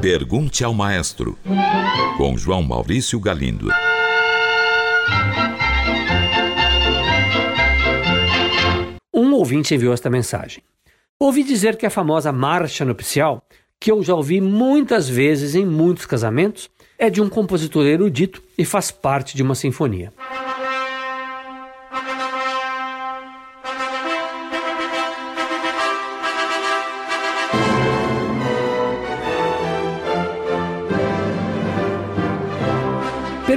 Pergunte ao Maestro, com João Maurício Galindo. Um ouvinte enviou esta mensagem. Ouvi dizer que a famosa marcha nupcial, que eu já ouvi muitas vezes em muitos casamentos, é de um compositor erudito e faz parte de uma sinfonia.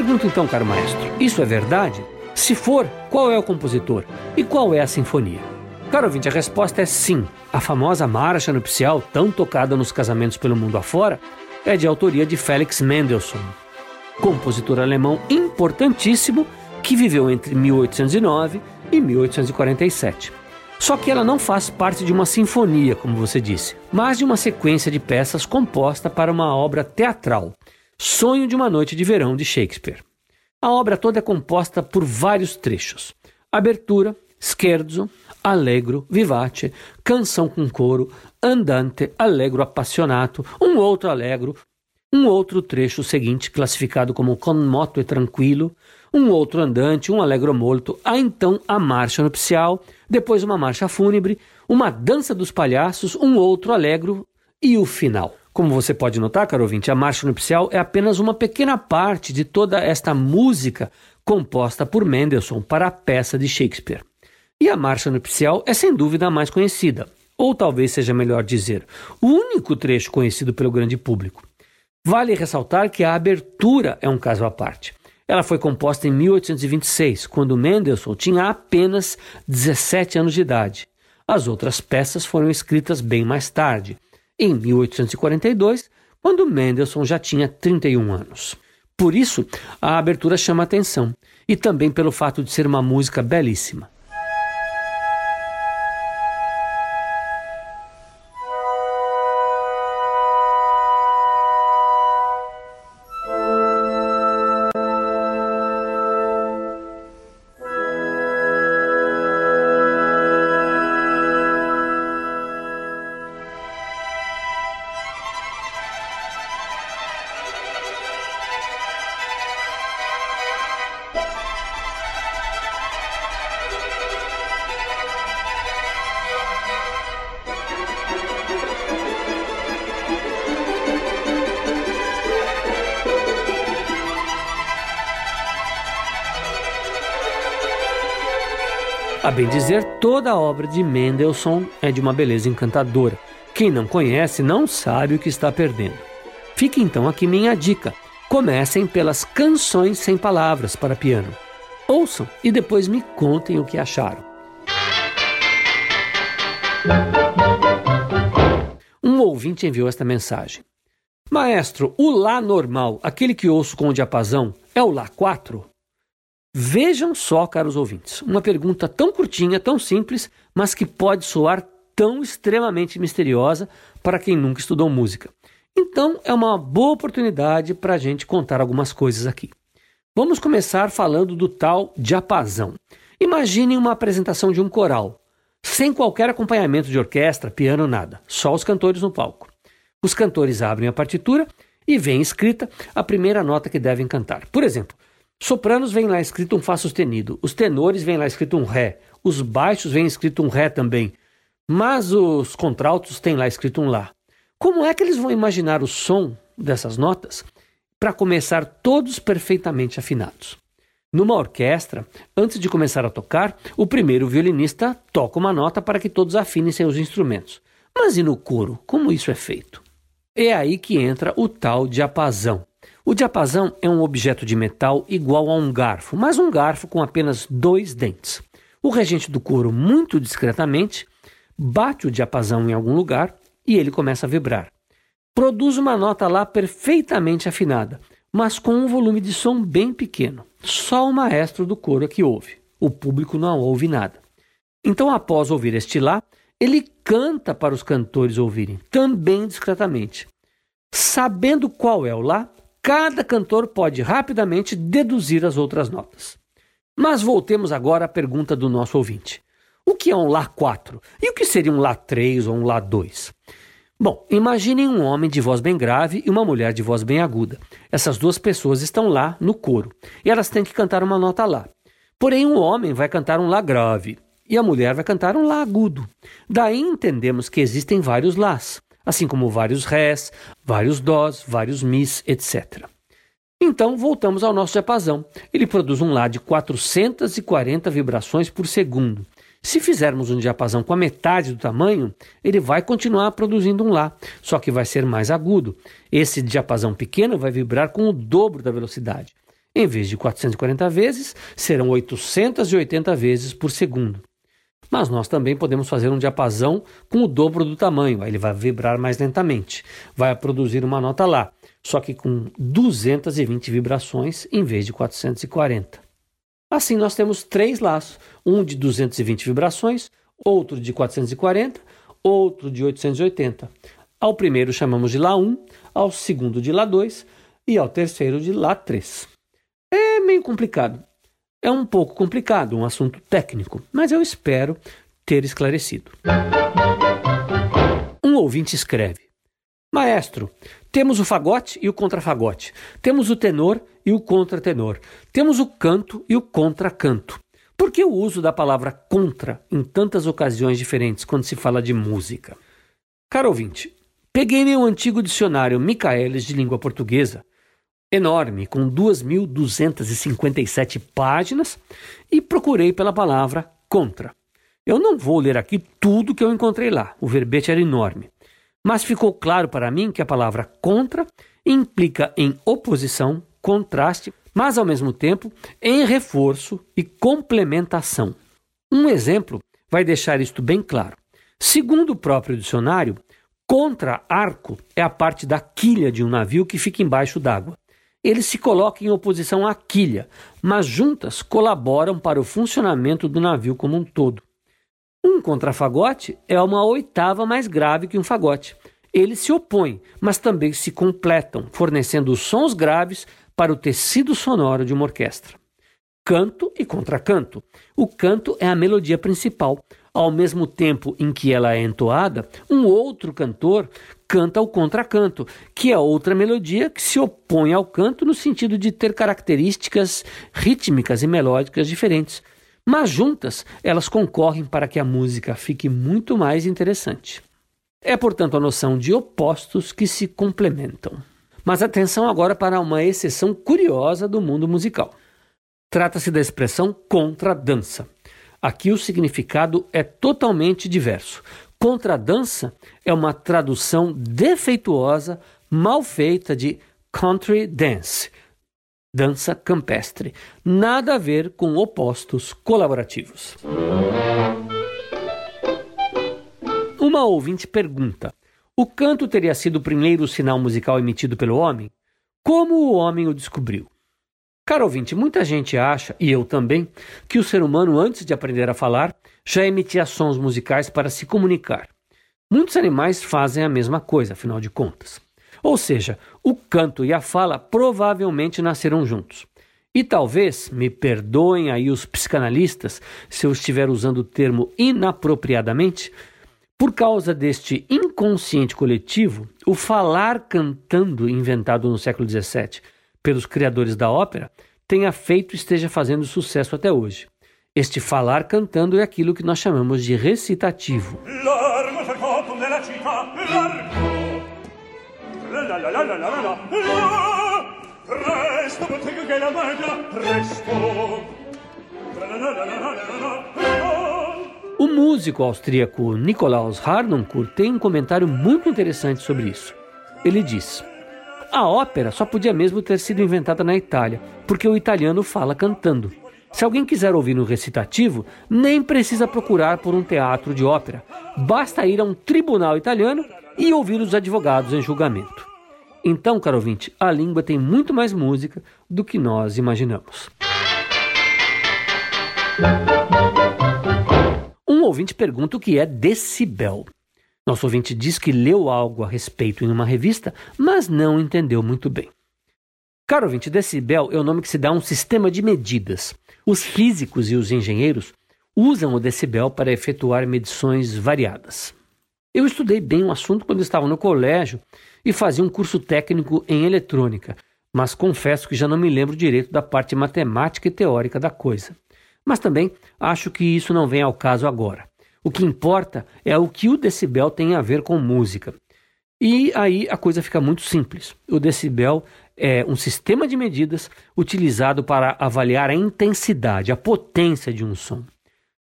Pergunto então, caro maestro, isso é verdade? Se for, qual é o compositor e qual é a sinfonia? Caro ouvinte, a resposta é sim. A famosa marcha nupcial, tão tocada nos casamentos pelo mundo afora, é de autoria de Felix Mendelssohn, compositor alemão importantíssimo que viveu entre 1809 e 1847. Só que ela não faz parte de uma sinfonia, como você disse, mas de uma sequência de peças composta para uma obra teatral, Sonho de uma Noite de Verão de Shakespeare. A obra toda é composta por vários trechos: abertura, scherzo, allegro, vivace, canção com coro, andante, allegro appassionato, um outro allegro, um outro trecho seguinte classificado como con moto e tranquilo, um outro andante, um allegro molto, há então a marcha nupcial, depois uma marcha fúnebre, uma dança dos palhaços, um outro allegro e o final. Como você pode notar, caro ouvinte, a marcha nupcial é apenas uma pequena parte de toda esta música composta por Mendelssohn para a peça de Shakespeare. E a marcha nupcial é sem dúvida a mais conhecida, ou talvez seja melhor dizer, o único trecho conhecido pelo grande público. Vale ressaltar que a abertura é um caso à parte. Ela foi composta em 1826, quando Mendelssohn tinha apenas 17 anos de idade. As outras peças foram escritas bem mais tarde, em 1842, quando Mendelssohn já tinha 31 anos. Por isso, a abertura chama atenção, e também pelo fato de ser uma música belíssima. A bem dizer, toda a obra de Mendelssohn é de uma beleza encantadora. Quem não conhece não sabe o que está perdendo. Fique então aqui minha dica. Comecem pelas canções sem palavras para piano. Ouçam e depois me contem o que acharam. Um ouvinte enviou esta mensagem. Maestro, o Lá normal, aquele que ouço com o diapasão, é o Lá 4? Vejam só, caros ouvintes, uma pergunta tão curtinha, tão simples, mas que pode soar tão extremamente misteriosa para quem nunca estudou música. Então, é uma boa oportunidade para a gente contar algumas coisas aqui. Vamos começar falando do tal diapasão. Imaginem uma apresentação de um coral, sem qualquer acompanhamento de orquestra, piano, nada, só os cantores no palco. Os cantores abrem a partitura e vem escrita a primeira nota que devem cantar. Por exemplo, Sopranos vem lá escrito um Fá sustenido, os tenores vem lá escrito um Ré, os baixos vem escrito um Ré também, mas os contraltos têm lá escrito um Lá. Como é que eles vão imaginar o som dessas notas para começar todos perfeitamente afinados? Numa orquestra, antes de começar a tocar, o primeiro violinista toca uma nota para que todos afinem seus instrumentos. Mas e no coro, como isso é feito? É aí que entra o tal diapasão. O diapasão é um objeto de metal igual a um garfo, mas um garfo com apenas dois dentes. O regente do coro, muito discretamente, bate o diapasão em algum lugar e ele começa a vibrar. Produz uma nota lá perfeitamente afinada, mas com um volume de som bem pequeno. Só o maestro do coro é que ouve. O público não ouve nada. Então, após ouvir este lá, ele canta para os cantores ouvirem, também discretamente. Sabendo qual é o lá, cada cantor pode rapidamente deduzir as outras notas. Mas voltemos agora à pergunta do nosso ouvinte. O que é um Lá 4? E o que seria um Lá 3 ou um Lá 2? Bom, imaginem um homem de voz bem grave e uma mulher de voz bem aguda. Essas duas pessoas estão lá no coro e elas têm que cantar uma nota lá. Porém, um homem vai cantar um lá grave e a mulher vai cantar um lá agudo. Daí entendemos que existem vários lás, assim como vários rés, vários dós, vários mis, etc. Então, voltamos ao nosso diapasão. Ele produz um lá de 440 vibrações por segundo. Se fizermos um diapasão com a metade do tamanho, ele vai continuar produzindo um Lá, só que vai ser mais agudo. Esse diapasão pequeno vai vibrar com o dobro da velocidade. Em vez de 440 vezes, serão 880 vezes por segundo. Mas nós também podemos fazer um diapasão com o dobro do tamanho, aí ele vai vibrar mais lentamente, vai produzir uma nota Lá, só que com 220 vibrações em vez de 440. Assim, nós temos três laços: um de 220 vibrações, outro de 440, outro de 880. Ao primeiro chamamos de Lá 1, ao segundo de Lá 2 e ao terceiro de Lá 3. É meio complicado. É um pouco complicado, um assunto técnico, mas eu espero ter esclarecido. Um ouvinte escreve: Maestro, temos o fagote e o contrafagote, temos o tenor e o contratenor, temos o canto e o contracanto. Por que o uso da palavra contra em tantas ocasiões diferentes quando se fala de música? Caro ouvinte, peguei meu antigo dicionário Michaelis de língua portuguesa, enorme, com 2.257 páginas, e procurei pela palavra contra. Eu não vou ler aqui tudo que eu encontrei lá, o verbete era enorme. Mas ficou claro para mim que a palavra contra implica em oposição, contraste, mas ao mesmo tempo em reforço e complementação. Um exemplo vai deixar isto bem claro. Segundo o próprio dicionário, contra-arco é a parte da quilha de um navio que fica embaixo d'água. Ele se coloca em oposição à quilha, mas juntas colaboram para o funcionamento do navio como um todo. Um contrafagote é uma oitava mais grave que um fagote. Eles se opõem, mas também se completam, fornecendo sons graves para o tecido sonoro de uma orquestra. Canto e contracanto. O canto é a melodia principal. Ao mesmo tempo em que ela é entoada, um outro cantor canta o contracanto, que é outra melodia que se opõe ao canto no sentido de ter características rítmicas e melódicas diferentes. Mas juntas, elas concorrem para que a música fique muito mais interessante. É, portanto, a noção de opostos que se complementam. Mas atenção agora para uma exceção curiosa do mundo musical. Trata-se da expressão contradança. Aqui o significado é totalmente diverso. Contradança é uma tradução defeituosa, mal feita de country dance, dança campestre. Nada a ver com opostos colaborativos. Uma ouvinte pergunta: O canto teria sido o primeiro sinal musical emitido pelo homem? Como o homem o descobriu? Caro ouvinte, muita gente acha, e eu também, que o ser humano, antes de aprender a falar, já emitia sons musicais para se comunicar. Muitos animais fazem a mesma coisa, afinal de contas. Ou seja, o canto e a fala provavelmente nasceram juntos. E talvez, me perdoem aí os psicanalistas se eu estiver usando o termo inapropriadamente, por causa deste inconsciente coletivo, o falar cantando inventado no século XVII pelos criadores da ópera tenha feito e esteja fazendo sucesso até hoje. Este falar cantando é aquilo que nós chamamos de recitativo. O músico austríaco Nikolaus Harnoncourt tem um comentário muito interessante sobre isso. Ele diz: A ópera só podia mesmo ter sido inventada na Itália, porque o italiano fala cantando. Se alguém quiser ouvir no recitativo, nem precisa procurar por um teatro de ópera. Basta ir a um tribunal italiano e ouvir os advogados em julgamento. Então, caro ouvinte, a língua tem muito mais música do que nós imaginamos. Um ouvinte pergunta o que é decibel. Nosso ouvinte diz que leu algo a respeito em uma revista, mas não entendeu muito bem. Caro ouvinte, decibel é o nome que se dá a um sistema de medidas. Os físicos e os engenheiros usam o decibel para efetuar medições variadas. Eu estudei bem o assunto quando estava no colégio e fazia um curso técnico em eletrônica, mas confesso que já não me lembro direito da parte matemática e teórica da coisa. Mas também acho que isso não vem ao caso agora. O que importa é o que o decibel tem a ver com música. E aí a coisa fica muito simples. O decibel é um sistema de medidas utilizado para avaliar a intensidade, a potência de um som.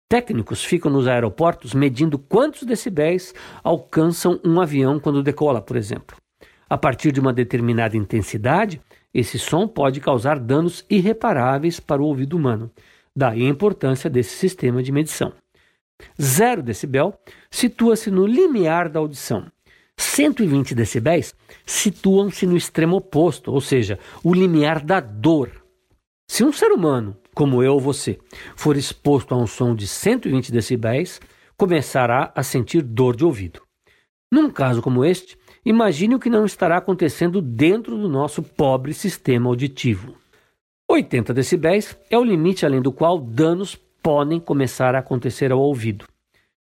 Técnicos ficam nos aeroportos medindo quantos decibéis alcançam um avião quando decola, por exemplo. A partir de uma determinada intensidade, esse som pode causar danos irreparáveis para o ouvido humano. Daí a importância desse sistema de medição. Zero decibel situa-se no limiar da audição. 120 decibéis situam-se no extremo oposto, ou seja, o limiar da dor. Se um ser humano, como eu ou você, for exposto a um som de 120 decibéis, começará a sentir dor de ouvido. Num caso como este, imagine o que não estará acontecendo dentro do nosso pobre sistema auditivo. 80 decibéis é o limite além do qual danos podem começar a acontecer ao ouvido.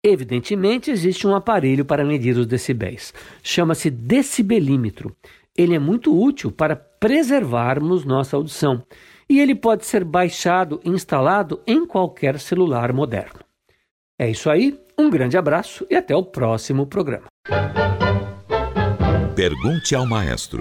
Evidentemente, existe um aparelho para medir os decibéis. Chama-se decibelímetro. Ele é muito útil para preservarmos nossa audição e ele pode ser baixado e instalado em qualquer celular moderno. É isso aí, um grande abraço e até o próximo programa. Pergunte ao maestro.